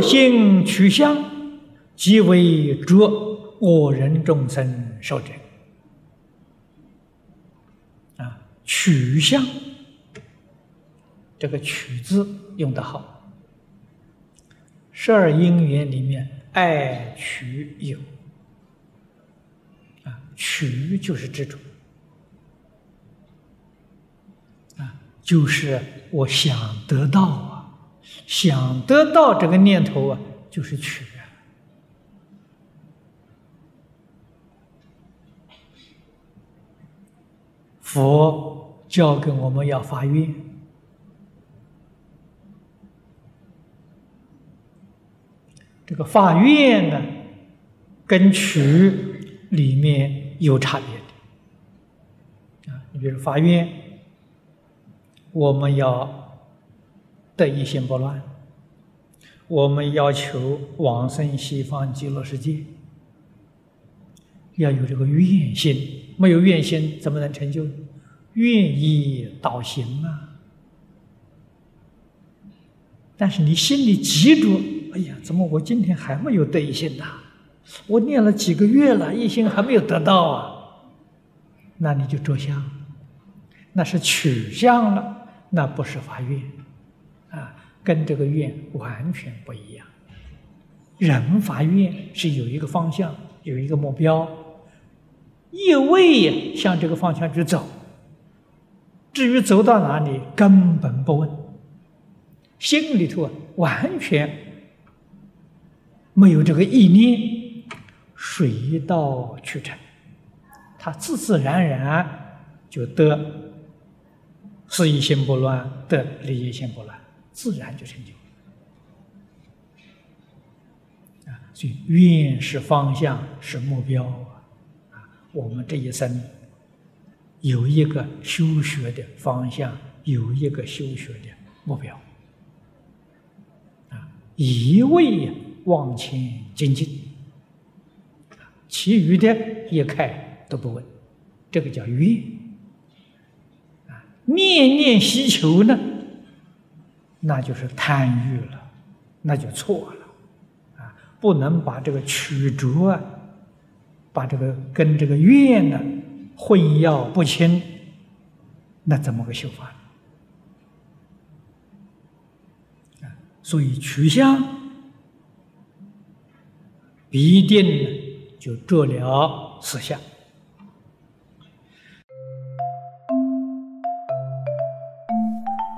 性取相，即为着我人众生受者。啊，取相，这个“取”字用得好。十二因缘里面，爱取有。啊，取就是这种。啊，就是我想得到。想得到这个念头啊，就是取。佛教给我们要发愿，这个发愿呢，跟取里面有差别的啊。你比如发愿，我们要。得一心不乱，我们要求往生西方极乐世界，要有这个愿心，没有愿心怎么能成就？愿意导行啊！但是你心里急着，哎呀，怎么我今天还没有得一心呐？我念了几个月了，一心还没有得到啊？那你就着相，那是取相了，那不是发愿。啊，跟这个愿完全不一样。人发愿是有一个方向，有一个目标，一味向这个方向去走。至于走到哪里，根本不问，心里头啊完全没有这个意念，水到渠成，他自自然然就得事一心不乱，得理一心不乱。自然就成就啊！所以愿是方向，是目标啊！我们这一生有一个修学的方向，有一个修学的目标啊，一味往前精进其余的一概都不问，这个叫愿啊！念念希求呢？那就是贪欲了，那就错了，啊，不能把这个曲折啊，把这个跟这个愿呢混淆不清，那怎么个修法？啊，所以取向必定就做了实相。